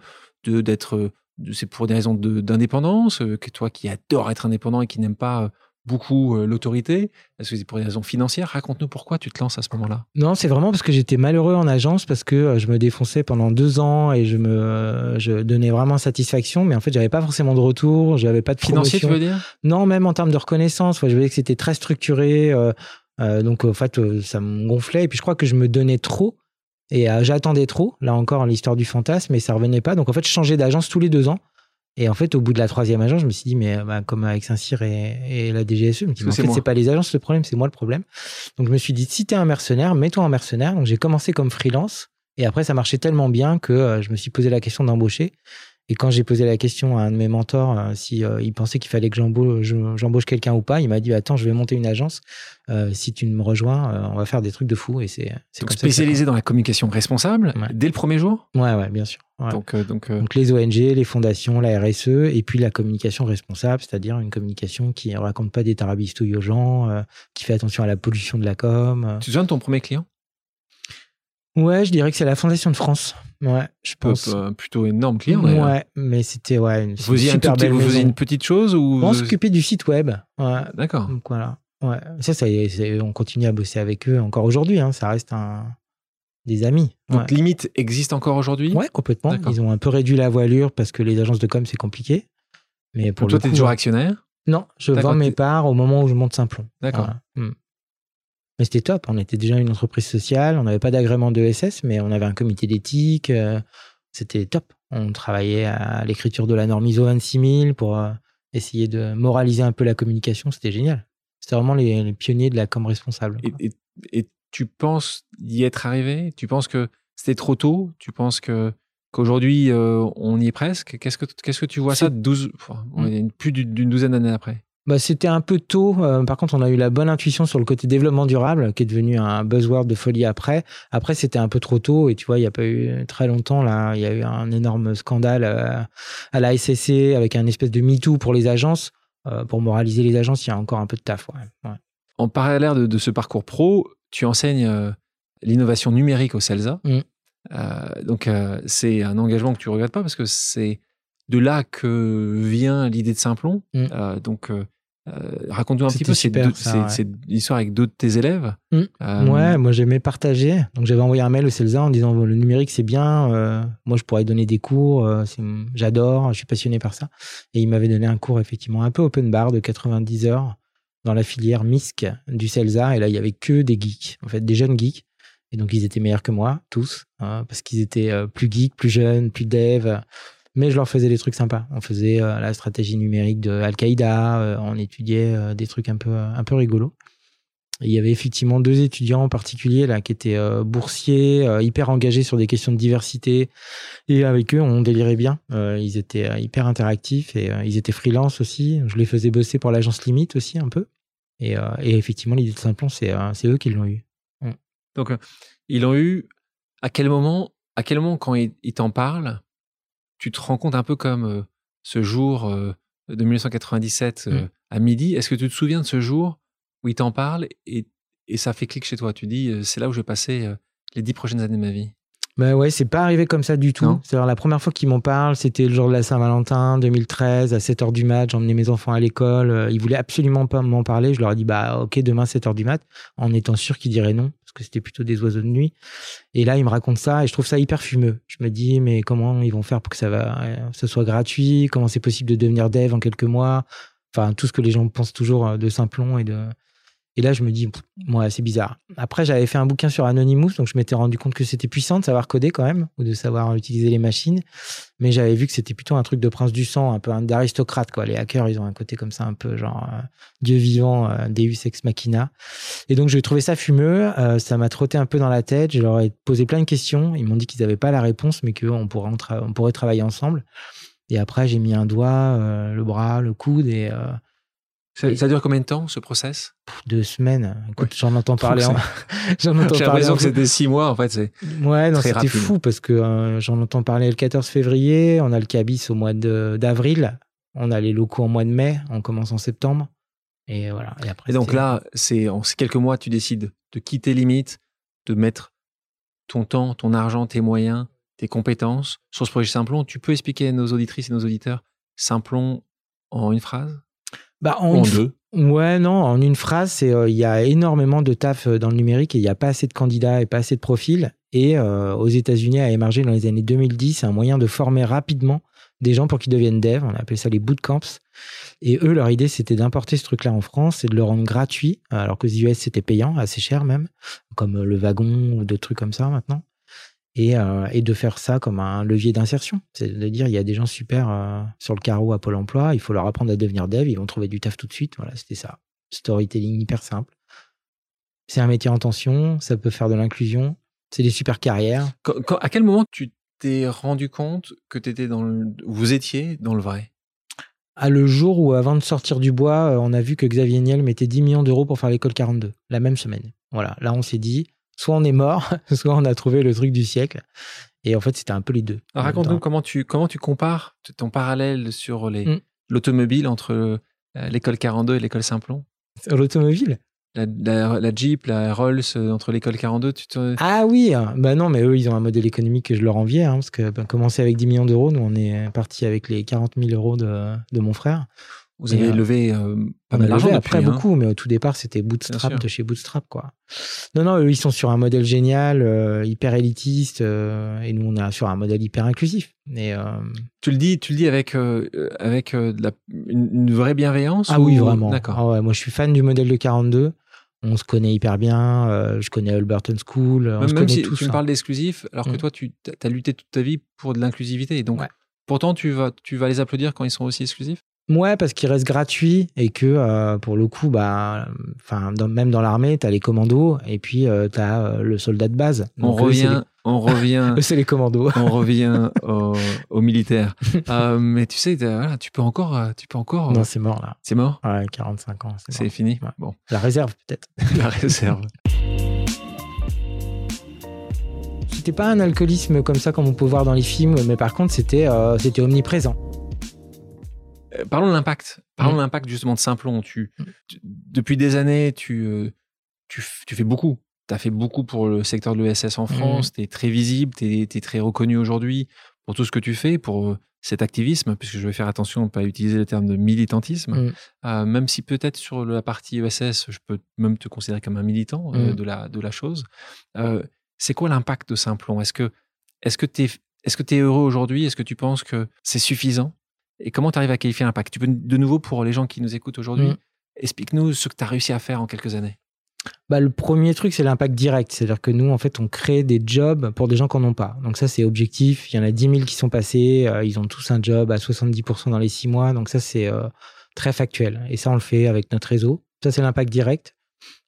d'être c'est pour des raisons d'indépendance, que toi qui adore être indépendant et qui n'aime pas beaucoup euh, l'autorité Est-ce que c'est pour des raisons financières? Raconte-nous pourquoi tu te lances à ce moment-là. Non, c'est vraiment parce que j'étais malheureux en agence, parce que euh, je me défonçais pendant deux ans et je me euh, je donnais vraiment satisfaction, mais en fait, j'avais pas forcément de retour, j'avais pas de Financier, tu veux dire? Non, même en termes de reconnaissance. je voyais que c'était très structuré. donc, en fait, ça me gonflait. Et puis, je crois que je me donnais trop. Et j'attendais trop, là encore, l'histoire du fantasme, mais ça revenait pas. Donc, en fait, je changeais d'agence tous les deux ans. Et en fait, au bout de la troisième agence, je me suis dit, mais bah, comme avec Saint-Cyr et, la DGSE, en fait, c'est pas les agences le problème, c'est moi le problème. Donc, je me suis dit, si tu es un mercenaire, mets-toi en mercenaire. Donc, j'ai commencé comme freelance. Et après, ça marchait tellement bien que euh, je me suis posé la question d'embaucher. Et quand j'ai posé la question à un de mes mentors euh, si euh, il pensait qu'il fallait que j'embauche quelqu'un ou pas, il m'a dit attends, je vais monter une agence. Euh, si tu me rejoins, on va faire des trucs de fou. Et c'est spécialisé dans la communication responsable dès le premier jour? Ouais, ouais, bien sûr. Donc, donc, donc, les ONG, les fondations, la RSE, et puis la communication responsable, c'est-à-dire une communication qui ne raconte pas des tarabistouilles aux gens, qui fait attention à la pollution de la com. Tu te souviens de ton premier client? Ouais, je dirais que c'est la Fondation de France. Ouais, je pense. Un plutôt énorme client. Ouais, mais c'était ouais, une vous super belle Vous faisiez une petite chose ou On s'occupait du site web. Ouais. D'accord. Donc voilà. Ouais. Ça, ça on continue à bosser avec eux encore aujourd'hui. Hein. Ça reste un des amis. Donc limite existe encore aujourd'hui? Ouais, complètement. Ils ont un peu réduit la voilure parce que les agences de com c'est compliqué. Mais pour toi, tu es toujours actionnaire? Non, je vends mes parts au moment où je monte Simplon. D'accord. Hmm. Mais c'était top. On était déjà une entreprise sociale. On n'avait pas d'agrément de SS, mais on avait un comité d'éthique. Euh, c'était top. On travaillait à l'écriture de la norme ISO 26000 pour euh, essayer de moraliser un peu la communication. C'était génial. C'était vraiment les, pionniers de la com responsable. Et, tu penses y être arrivé? Tu penses que c'était trop tôt? Tu penses que qu'aujourd'hui euh, on y est presque? Qu'est-ce que qu'est-ce que tu vois ça 12 mmh. plus d'une douzaine d'années après? Bah, c'était un peu tôt. Euh, par contre, on a eu la bonne intuition sur le côté développement durable, qui est devenu un buzzword de folie après. Après, c'était un peu trop tôt. Et tu vois, il n'y a pas eu très longtemps, là, il y a eu un énorme scandale euh, à la SSC avec un espèce de MeToo pour les agences. Pour moraliser les agences, il y a encore un peu de taf. En parallèle de, de, ce parcours pro, tu enseignes l'innovation numérique au CELSA. Mm. donc, c'est un engagement que tu regrettes pas parce que c'est de là que vient l'idée de Simplon. Mm. donc, euh, raconte-nous un petit peu cette, histoire avec d'autres de tes élèves. Mmh. Euh, ouais, moi j'aimais partager. Donc j'avais envoyé un mail au CELSA en disant le numérique c'est bien, euh, moi je pourrais donner des cours, j'adore, je suis passionné par ça. Et il m'avait donné un cours effectivement un peu open bar de 90 heures dans la filière MISC du CELSA. Et là il y avait que des geeks, en fait des jeunes geeks. Et donc ils étaient meilleurs que moi, tous, hein, parce qu'ils étaient plus geeks, plus jeunes, plus dev mais je leur faisais des trucs sympas. On faisait euh, la stratégie numérique de Al-Qaïda, euh, on étudiait euh, des trucs un peu, un peu rigolos. Il y avait effectivement deux étudiants en particulier là qui étaient boursiers, hyper engagés sur des questions de diversité. Et avec eux, on délirait bien. ils étaient hyper interactifs et ils étaient freelance aussi. Je les faisais bosser pour l'agence Limite aussi un peu. Et, et effectivement, l'idée de Simplon, c'est eux qui l'ont eu. Mm. Donc, ils l'ont eu. À quel moment, à quel moment quand ils t'en parlent, tu te rends compte un peu comme euh, ce jour euh, de 1997 mmh. euh, à midi? Est-ce que tu te souviens de ce jour? Où il t'en parle et, et, ça fait clic chez toi Tu dis, c'est là où je vais passer les dix prochaines années de ma vie. Ben ouais, c'est pas arrivé comme ça du tout. C'est la première fois qu'ils m'en parlent, c'était le jour de la Saint-Valentin 2013 à 7h du mat, j'emmenais mes enfants à l'école, ils voulaient absolument pas m'en parler, je leur ai dit bah OK, demain 7h du mat en étant sûr qu'ils diraient non parce que c'était plutôt des oiseaux de nuit. Et là, ils me racontent ça et je trouve ça hyper fumeux. Je me dis, mais comment ils vont faire pour que ça va, ce soit gratuit? Comment c'est possible de devenir dev en quelques mois? Enfin, tout ce que les gens pensent toujours de Simplon et de, et là, je me dis, moi, c'est bizarre. Après, j'avais fait un bouquin sur Anonymous, donc je m'étais rendu compte que c'était puissant de savoir coder quand même, ou de savoir utiliser les machines. Mais j'avais vu que c'était plutôt un truc de prince du sang, un peu d'aristocrate, quoi. Les hackers, ils ont un côté comme ça, un peu genre euh, Dieu vivant, euh, Deus ex machina. Et donc, j'ai trouvé ça fumeux. Euh, ça m'a trotté un peu dans la tête. Je leur ai posé plein de questions. Ils m'ont dit qu'ils n'avaient pas la réponse, mais qu'on pourrait, pourrait travailler ensemble. Et après, j'ai mis un doigt, le bras, le coude et ça, dure combien de temps ce process? Deux semaines. Écoute, j'en entends parler. En... <laughs> j'en entends J'ai l'impression que c'était six mois en fait. C'est ouais, non, c'était fou parce que euh, j'en entends parler le 14 février. On a le cabis au mois d'avril. On a les locaux en mois de mai. On commence en septembre. Et voilà. Et, après, et donc là, c'est en quelques mois, tu décides de quitter Limite, de mettre ton temps, ton argent, tes moyens, tes compétences sur ce projet Simplon. Tu peux expliquer à nos auditrices et nos auditeurs Simplon en une phrase? Bah, en, deux Ouais, non, en une phrase, c'est il y a énormément de taf dans le numérique et il n'y a pas assez de candidats et pas assez de profils. Et aux États-Unis a émergé dans les années 2010 un moyen de former rapidement des gens pour qu'ils deviennent devs. On a appelé ça les bootcamps. Et eux, leur idée, c'était d'importer ce truc-là en France et de le rendre gratuit, alors que les US, c'était payant, assez cher même, comme le wagon ou d'autres trucs comme ça maintenant. Et, euh, et, de faire ça comme un levier d'insertion. C'est de dire, il y a des gens super euh, sur le carreau à Pôle emploi, il faut leur apprendre à devenir dev, ils vont trouver du taf tout de suite. Voilà, c'était ça. Storytelling hyper simple. C'est un métier en tension, ça peut faire de l'inclusion, c'est des super carrières. à quel moment tu t'es rendu compte que étais dans le, vous étiez dans le vrai? À le jour où, avant de sortir du bois, euh, on a vu que Xavier Niel mettait 10 millions d'euros pour faire l'école 42, la même semaine. Voilà, là on s'est dit, soit on est mort, <laughs> soit on a trouvé le truc du siècle. Et en fait, c'était un peu les deux. Raconte-nous comment tu, comment tu compares ton parallèle sur mm. l'automobile entre euh, l'école 42 et l'école Simplon. L'automobile? La, Jeep, la Rolls euh, entre l'école 42, tu te... Ah oui, hein. bah non, mais eux, ils ont un modèle économique que je leur enviais, hein, parce que ben, commencer avec 10 millions d'euros, nous, on est parti avec les 40 000 euros de, de mon frère. Vous avez levé euh, pas mal d'argent après hein. beaucoup, mais au tout départ c'était Bootstrap de chez Bootstrap quoi. Non non, eux ils sont sur un modèle génial, euh, hyper élitiste, et nous on est sur un modèle hyper inclusif. Et, tu le dis, tu le dis avec avec la, une, vraie bienveillance. Ah oui vraiment. D'accord. Ah ouais, moi je suis fan du modèle de 42 on se connaît hyper bien, euh, je connais Alberton School, on même, se connaît si tous, tu me parles d'exclusif, alors que mm. toi, tu as lutté toute ta vie pour de l'inclusivité. Donc, pourtant, tu vas, tu vas les applaudir quand ils sont aussi exclusifs? Ouais, parce qu'ils restent gratuits et que euh, pour le coup, bah, enfin, même dans l'armée, tu as les commandos et puis euh, tu as le soldat de base. on revient, on revient. <laughs> c'est les commandos. on revient aux <laughs> militaires. mais tu sais, tu peux encore, tu peux encore. Non, c'est mort là. C'est mort. Ouais, 45 ans. C'est fini. Bon. La réserve peut-être. <laughs> La réserve. C'était pas un alcoolisme comme ça comme on peut voir dans les films, mais par contre c'était c'était omniprésent. Euh, parlons de l'impact. Parlons de mm. l'impact justement de Simplon. Tu, mm. depuis des années, tu, euh, tu, tu fais beaucoup. Tu as fait beaucoup pour le secteur de l'ESS en mm. France. Tu es très visible, tu es, très reconnu aujourd'hui pour tout ce que tu fais, pour euh, cet activisme, puisque je vais faire attention à ne pas utiliser le terme de militantisme, même si peut-être sur la partie ESS, je peux même te considérer comme un militant de, la, de la chose. c'est quoi l'impact de Simplon Est-ce que tu es, est-ce que es heureux aujourd'hui? Est-ce que tu penses que c'est suffisant? Et comment tu arrives à qualifier l'impact? Tu peux, de nouveau, pour les gens qui nous écoutent aujourd'hui, mm. explique-nous ce que tu as réussi à faire en quelques années. Bah, le premier truc, c'est l'impact direct. C'est-à-dire que nous, en fait, on crée des jobs pour des gens qui n'en ont pas. Donc ça, c'est objectif. Il y en a 10 000 qui sont passés. Euh, ils ont tous un job à 70% dans les 6 mois. Donc ça, c'est euh, très factuel. Et ça, on le fait avec notre réseau. Ça, c'est l'impact direct.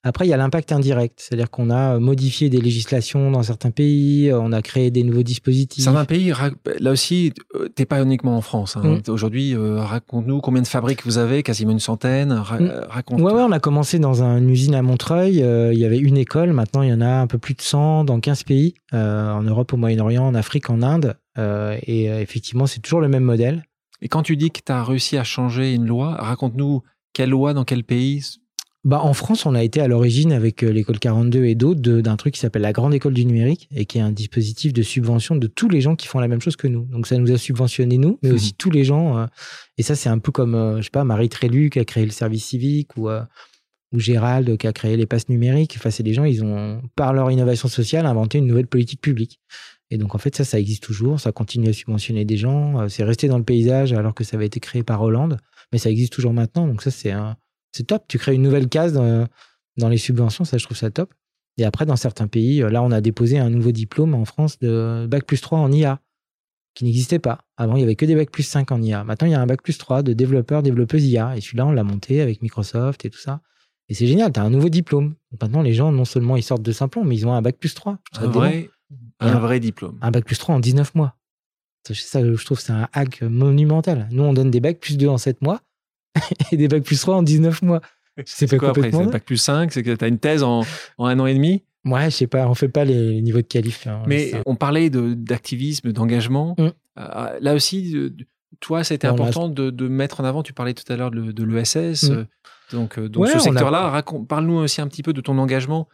Après, il y a l'impact indirect, c'est-à-dire qu'on a euh, modifié des législations dans certains pays, euh, on a créé des nouveaux dispositifs. Certains pays, là aussi, euh, t'es pas uniquement en France. Hein. Mm. Aujourd'hui, raconte-nous combien de fabriques vous avez, quasiment une centaine. Mm. raconte. Ouais, ouais, on a commencé dans une usine à Montreuil. il y avait une école, maintenant il y en a un peu plus de 100 dans 15 pays, en Europe, au Moyen-Orient, en Afrique, en Inde. et effectivement, c'est toujours le même modèle. Et quand tu dis que tu as réussi à changer une loi, raconte-nous quelle loi dans quel pays bah, en France, on a été à l'origine avec euh, l'école 42 et d'autres d'un truc qui s'appelle la Grande École du Numérique et qui est un dispositif de subvention de tous les gens qui font la même chose que nous. Donc ça nous a subventionné nous, mais mmh. aussi tous les gens. Euh, et ça, c'est un peu comme, euh, je sais pas, Marie Trélu qui a créé le service civique ou, ou Gérald qui a créé les passes numériques. Enfin, c'est des gens, ils ont, par leur innovation sociale, inventé une nouvelle politique publique. Et donc en fait, ça, ça existe toujours. Ça continue à subventionner des gens. C'est resté dans le paysage alors que ça avait été créé par Hollande, mais ça existe toujours maintenant. Donc ça, c'est un c'est top. Tu crées une nouvelle case dans, les subventions, ça, je trouve ça top. Et après, dans certains pays, euh, là, on a déposé un nouveau diplôme en France de Bac plus 3 en IA, qui n'existait pas. Avant, il n'y avait que des Bac plus 5 en IA. Maintenant, il y a un Bac plus 3 de développeurs, développeuses IA. Et celui-là, on l'a monté avec Microsoft et tout ça. Et c'est génial, tu as un nouveau diplôme. maintenant, les gens, non seulement ils sortent de Simplon, mais ils ont un Bac plus 3. Un vrai, un, vrai diplôme. Un Bac plus 3 en 19 mois. C'est ça, je trouve, c'est un hack monumental. Nous, on donne des Bac plus 2 en 7 mois. <laughs> et des bacs plus 3 en 19 mois. C'est pas quoi après C'est bac plus 5 C'est que tu as une thèse en, en, un an et demi? Ouais, je sais pas, on fait pas les niveaux de qualif. Hein, Mais on parlait d'activisme, d'engagement. Mm. Euh, là aussi, toi, c'était important de, de, mettre en avant, tu parlais tout à l'heure de, de l'ESS. Mm. Euh, donc, euh, donc ce secteur-là, parle-nous aussi un petit peu de ton engagement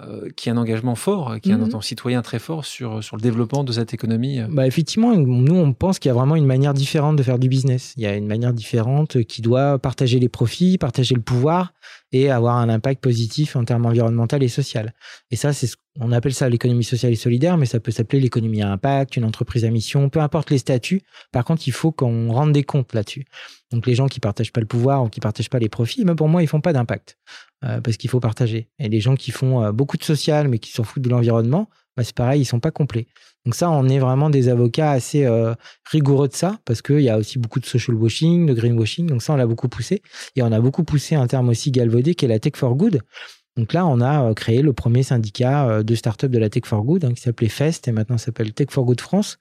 euh, qui a un engagement fort, qui a un mhm. citoyen très fort sur, sur le développement de cette économie. Euh. Bah effectivement, nous, on pense qu'il y a vraiment une manière différente de faire du business. Il y a une manière différente qui doit partager les profits, partager le pouvoir et avoir un impact positif en termes environnemental et social. Et ça, c'est ce on appelle ça l'économie sociale et solidaire, mais ça peut s'appeler l'économie à impact, une entreprise à mission, peu importe les statuts. Par contre, il faut qu'on rende des comptes là-dessus. Donc les gens qui partagent pas le pouvoir ou qui partagent pas les profits, même pour moi, ils font pas d'impact euh, parce qu'il faut partager. Et les gens qui font euh, beaucoup de social mais qui s'en foutent de l'environnement, bah, c'est pareil, ils sont pas complets. Donc ça, on est vraiment des avocats assez euh, rigoureux de ça parce qu'il y a aussi beaucoup de social washing, de greenwashing. Donc ça, on l'a beaucoup poussé et on a beaucoup poussé un terme aussi galvaudé qui est la tech for good donc là, on a euh, créé le premier syndicat euh, de start-up de la Tech for Good, hein, qui s'appelait FEST et maintenant s'appelle Tech for Good France.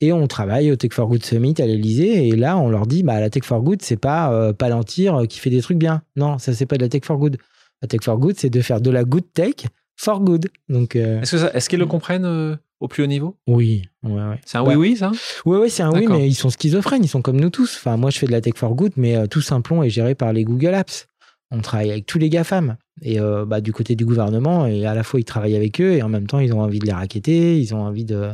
Et on travaille au Tech for Good Summit à l'Elysée. Et là, on leur dit, bah, la Tech for Good, c'est pas Palantir qui fait des trucs bien. Non, ça, c'est pas de la Tech for Good. La Tech for Good, c'est de faire de la good tech for good. Donc, Est-ce, que est-ce qu'ils le comprennent au plus haut niveau? Oui. Ouais, ouais. C'est un oui-oui, ça? Oui, oui, c'est un oui, mais ils sont schizophrènes. Ils sont comme nous tous. Enfin, moi, je fais de la Tech for Good, mais tout Simplon est géré par les Google Apps. On travaille avec tous les GAFAM. Et euh, bah, du côté du gouvernement, et à la fois ils travaillent avec eux et en même temps ils ont envie de les raqueter, ils ont envie de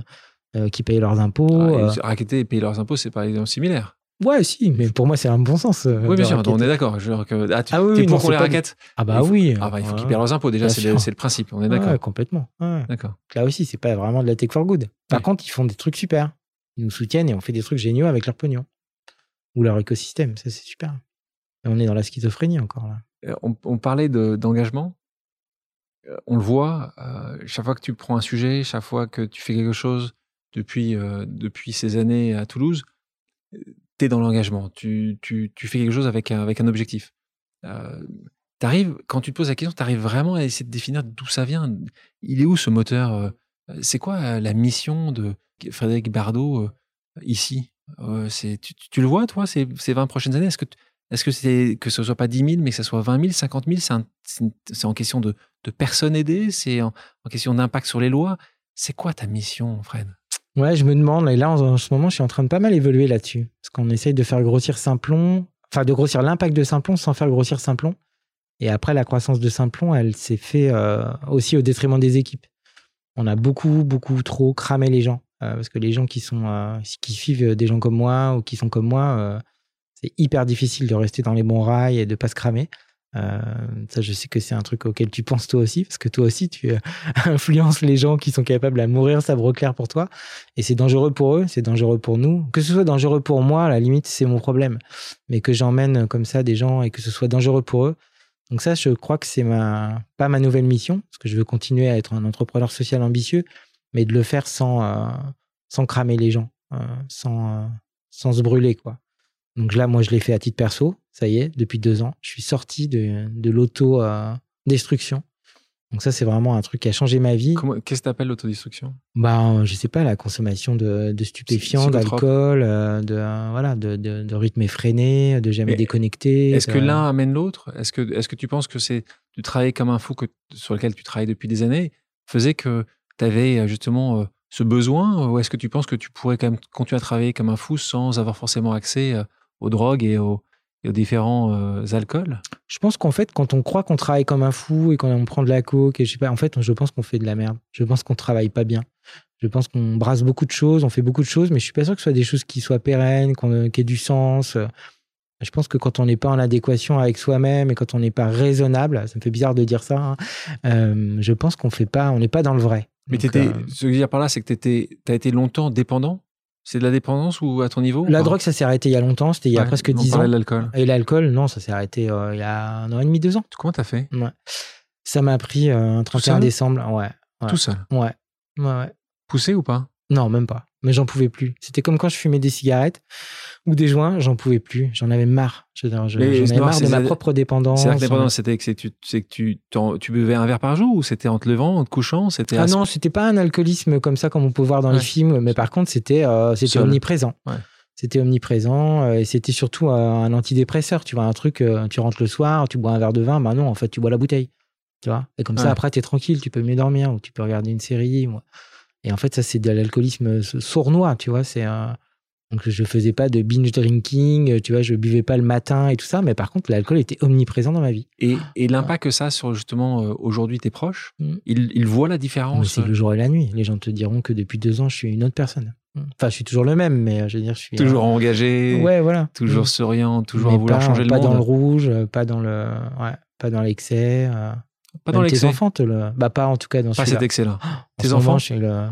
euh, qu'ils payent leurs impôts. Ah, euh. Raqueter et payer leurs impôts, c'est pas similaire. Ouais, si, mais pour moi c'est un bon sens. oui, bien sûr, on est d'accord. Ah, tu ah, oui, es pour qu'on les raquette Ah bah oui. Ah bah, il faut qu'ils payent leurs impôts. Déjà, c'est le, le, principe. On est d'accord. Ouais, complètement. D'accord. Là aussi, c'est pas vraiment de la tech for good. Par contre, ils font des trucs super. Ils nous soutiennent et on fait des trucs géniaux avec leur pognon ou leur écosystème. Ça, c'est super. Et on est dans la schizophrénie encore là. On, parlait d'engagement. Euh, on le voit, euh, chaque fois que tu prends un sujet, chaque fois que tu fais quelque chose depuis, euh, depuis ces années à Toulouse, tu es dans l'engagement. Tu, tu, tu, fais quelque chose avec un, avec un objectif. arrives, quand tu te poses la question, tu arrives vraiment à essayer de définir d'où ça vient. Il est où ce moteur C'est quoi la mission de Frédéric Bardot ici? Tu, le vois, toi, ces, ces 20 prochaines années? Est-ce que est-ce que c'est que ce soit pas 10 000, mais que ce soit 20 000, 50 000 C'est en question de, personnes aidées? C'est en, question d'impact sur les lois? C'est quoi ta mission, Fred? Ouais, je me demande. Et là, en, ce moment, je suis en train de pas mal évoluer là-dessus. Parce qu'on essaye de faire grossir Simplon, enfin, de grossir l'impact de Simplon sans faire grossir Simplon. Et après, la croissance de Simplon, elle s'est fait euh, aussi au détriment des équipes. On a beaucoup, beaucoup trop cramé les gens. Euh, parce que les gens qui sont euh, qui suivent des gens comme moi ou qui sont comme moi c'est hyper difficile de rester dans les bons rails et de pas se cramer. Euh, ça, je sais que c'est un truc auquel tu penses toi aussi, parce que toi aussi, tu euh, <laughs> influences les gens qui sont capables à mourir sabre clair pour toi. Et c'est dangereux pour eux, c'est dangereux pour nous. Que ce soit dangereux pour moi, à la limite, c'est mon problème. Mais que j'emmène comme ça des gens et que ce soit dangereux pour eux. Donc ça, je crois que c'est ma, pas ma nouvelle mission, parce que je veux continuer à être un entrepreneur social ambitieux, mais de le faire sans, euh, sans cramer les gens, sans, sans se brûler, quoi. Donc là, moi, je l'ai fait à titre perso. Ça y est, depuis deux ans, je suis sorti de, de l'auto-destruction. Donc ça, c'est vraiment un truc qui a changé ma vie. Qu'est-ce que tu appelles l'autodestruction? Bah, Je sais pas, la consommation de, de stupéfiants, d'alcool, euh, de, voilà, de, de, de, rythme effréné, de jamais déconnecter. Est-ce que l'un amène l'autre? Est-ce que, est que tu penses que c'est du travail comme un fou que, sur lequel tu travailles depuis des années faisait que tu avais euh, justement euh, ce besoin? Ou est-ce que tu penses que tu pourrais quand même continuer à travailler comme un fou sans avoir forcément accès aux drogues et aux, différents euh, alcools? Je pense qu'en fait, quand on croit qu'on travaille comme un fou et qu'on prend de la coke, et je sais pas, en fait, je pense qu'on fait de la merde. Je pense qu'on travaille pas bien. Je pense qu'on brasse beaucoup de choses, on fait beaucoup de choses, mais je suis pas sûr que ce soit des choses qui soient pérennes, qu'on qui aient du sens. Je pense que quand on n'est pas en adéquation avec soi-même et quand on n'est pas raisonnable, ça me fait bizarre de dire ça, hein, euh, je pense qu'on fait pas, on n'est pas dans le vrai. Mais euh, ce que je veux dire par là, c'est que tu as été longtemps dépendant? C'est de la dépendance ou à ton niveau La drogue, ça s'est arrêté il y a longtemps, c'était il y a presque 10 ans. l'alcool. Et l'alcool, non, ça s'est arrêté euh, il y a un an et demi, deux ans. Comment t'as fait? Ça m'a pris un euh, 31 décembre, ouais, Tout seul? Ouais. ouais, Poussé ou pas? Non, même pas mais j'en pouvais plus. C'était comme quand je fumais des cigarettes ou des joints, j'en pouvais plus. J'en avais marre. J'en avais marre de ma propre dépendance. C'est dépendance, c'était que, tu, que tu, tu buvais un verre par jour ou c'était en te levant, en te couchant c'était Ah non, c'était pas un alcoolisme comme ça comme on peut voir dans les films, mais par contre c'était euh, c'était omniprésent. C'était omniprésent euh, et c'était surtout euh, un antidépresseur. Tu vois, un truc, tu rentres le soir, tu bois un verre de vin, bah non, en fait, tu bois la bouteille. Tu vois Et comme ça, après, tu es tranquille, tu peux mieux dormir ou tu peux regarder une série. Et en fait, ça, c'est de l'alcoolisme sournois, tu vois. C'est Donc je faisais pas de binge drinking, tu vois, je buvais pas le matin et tout ça, mais par contre l'alcool était omniprésent dans ma vie. Et, et l'impact que ça a sur justement euh, aujourd'hui tes proches, mm. ils, voient la différence. C'est le jour et la nuit. Les gens te diront que depuis deux ans je suis une autre personne. Mm. Enfin, je suis toujours le même, mais je veux dire, je suis toujours engagé. Ouais, voilà. Toujours mm. souriant, toujours à vouloir changer le monde. Pas dans le rouge, pas dans le, ouais, pas dans l'excès. Euh. Pas dans l'excès. Tes enfants te le, bah pas en tout cas dans. Pas cet excès-là. tes enfants, je suis le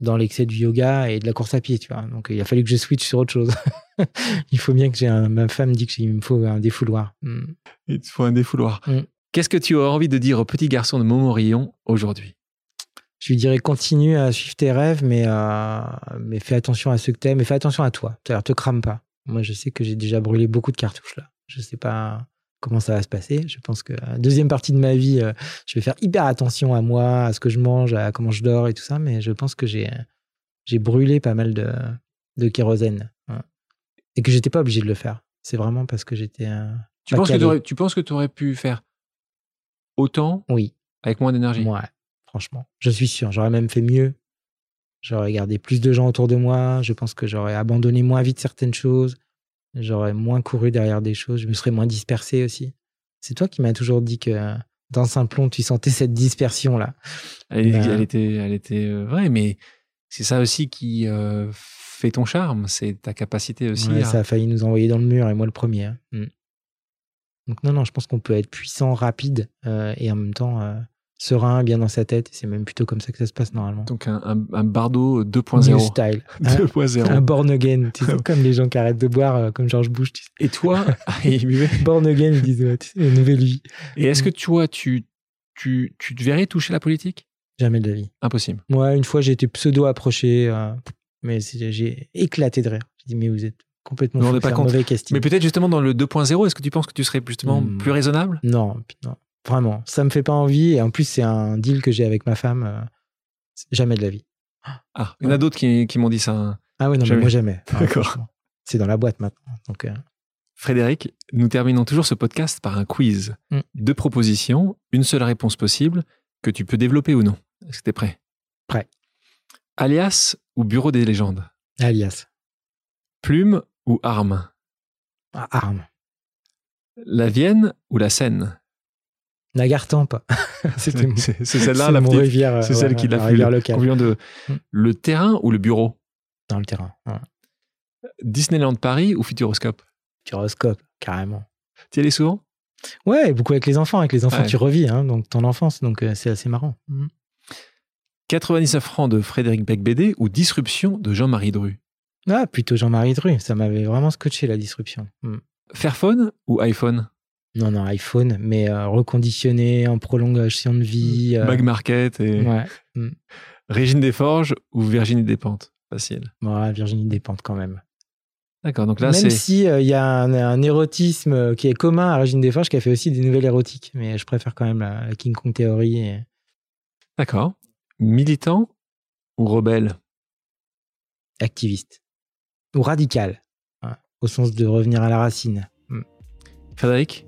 dans l'excès du yoga et de la course à pied, tu vois. Donc il a fallu que je switch sur autre chose. <laughs> il faut bien que j'ai un... ma femme dit qu'il me faut un défouloir. Hmm. Il te faut un défouloir. Hmm. Qu'est-ce que tu aurais envie de dire au petit garçon de Montmorillon aujourd'hui? Je lui dirais continue à suivre tes rêves, mais, euh, mais fais attention à ce que t'aimes et fais attention à toi. C'est-à-dire, te crame pas. Moi, je sais que j'ai déjà brûlé beaucoup de cartouches là. Je sais pas comment ça va se passer. Je pense que la deuxième partie de ma vie, euh, je vais faire hyper attention à moi, à ce que je mange, à comment je dors et tout ça, mais je pense que j'ai j'ai brûlé pas mal de, de kérosène et que j'étais pas obligé de le faire. C'est vraiment parce que j'étais. tu, penses que tu penses que tu aurais pu faire autant Oui. Avec moins d'énergie? Ouais, franchement. Je suis sûr. J'aurais même fait mieux. J'aurais gardé plus de gens autour de moi. Je pense que j'aurais abandonné moins vite certaines choses. J'aurais moins couru derrière des choses, je me serais moins dispersé aussi. C'est toi qui m'as toujours dit que dans Saint-Plon, tu sentais cette dispersion-là. Elle, ben était, elle était euh, vraie, mais c'est ça aussi qui euh, fait ton charme, c'est ta capacité aussi. Ça a failli nous envoyer dans le mur, et moi le premier. Hein. Mm. Donc non, non, je pense qu'on peut être puissant, rapide, euh, et en même temps serein, bien dans sa tête. C'est même plutôt comme ça que ça se passe normalement. Donc un, un, bardo 2.0. New style. <laughs> 2.0. Un, born again. Tu sais, comme les gens qui arrêtent de boire, euh, comme George Bush. Tu sais. Et toi <laughs> Born again, ils disent, ouais, une nouvelle vie. Et est-ce que tu vois, tu, tu, tu te verrais toucher la politique? Jamais de la vie. Impossible. Moi, une fois, j'ai été pseudo-approché, euh, mais j'ai éclaté de rire. J'ai dit, mais vous êtes complètement fou, pas mauvais casting. Mais peut-être justement dans le 2.0, est-ce que tu penses que tu serais justement hmm. plus raisonnable? Non, non. Vraiment, ça me fait pas envie. Et en plus, c'est un deal que j'ai avec ma femme. Euh, jamais de la vie. Ah, il y en a d'autres qui, qui m'ont dit ça. Hein. Ah oui, non, mais moi jamais. <laughs> D'accord. c'est dans la boîte maintenant. Donc, euh. Frédéric, nous terminons toujours ce podcast par un quiz. Mm. Deux propositions, une seule réponse possible que tu peux développer ou non. Est-ce que tu es prêt? Prêt. Alias ou Bureau des légendes? Alias. Plume ou arme? Ah, Arme. La Vienne ou la Seine? Nagartampe. <laughs> c'est celle-là, la petite. rivière. C'est celle qui l'a fait. de mm. le terrain ou le bureau? Dans le terrain. Disneyland Paris ou Futuroscope? Futuroscope, carrément. Tu y allais souvent? Ouais, beaucoup avec les enfants. Avec les enfants, tu revis, hein, donc ton enfance, donc euh, c'est assez marrant. 99 mm. francs de Frédéric Becbédé ou Disruption de Jean-Marie Dru? Ah, plutôt Jean-Marie Dru. Ça m'avait vraiment scotché la disruption. Mm. Fairphone ou iPhone? Non, non, iPhone, mais euh, reconditionné en prolongation de vie. Euh... Bag Market et. Ouais. Mm. Régine Desforges ou Virginie Despentes? Facile. Ouais, Virginie Despentes quand même. D'accord, donc là c'est. Même si il euh, y a un, érotisme euh, qui est commun à Régine Desforges qui a fait aussi des nouvelles érotiques, mais je préfère quand même la, King Kong Theory. D'accord. Militant ou rebelle? Activiste. Ou radical, au sens de revenir à la racine. Mm. Frédéric?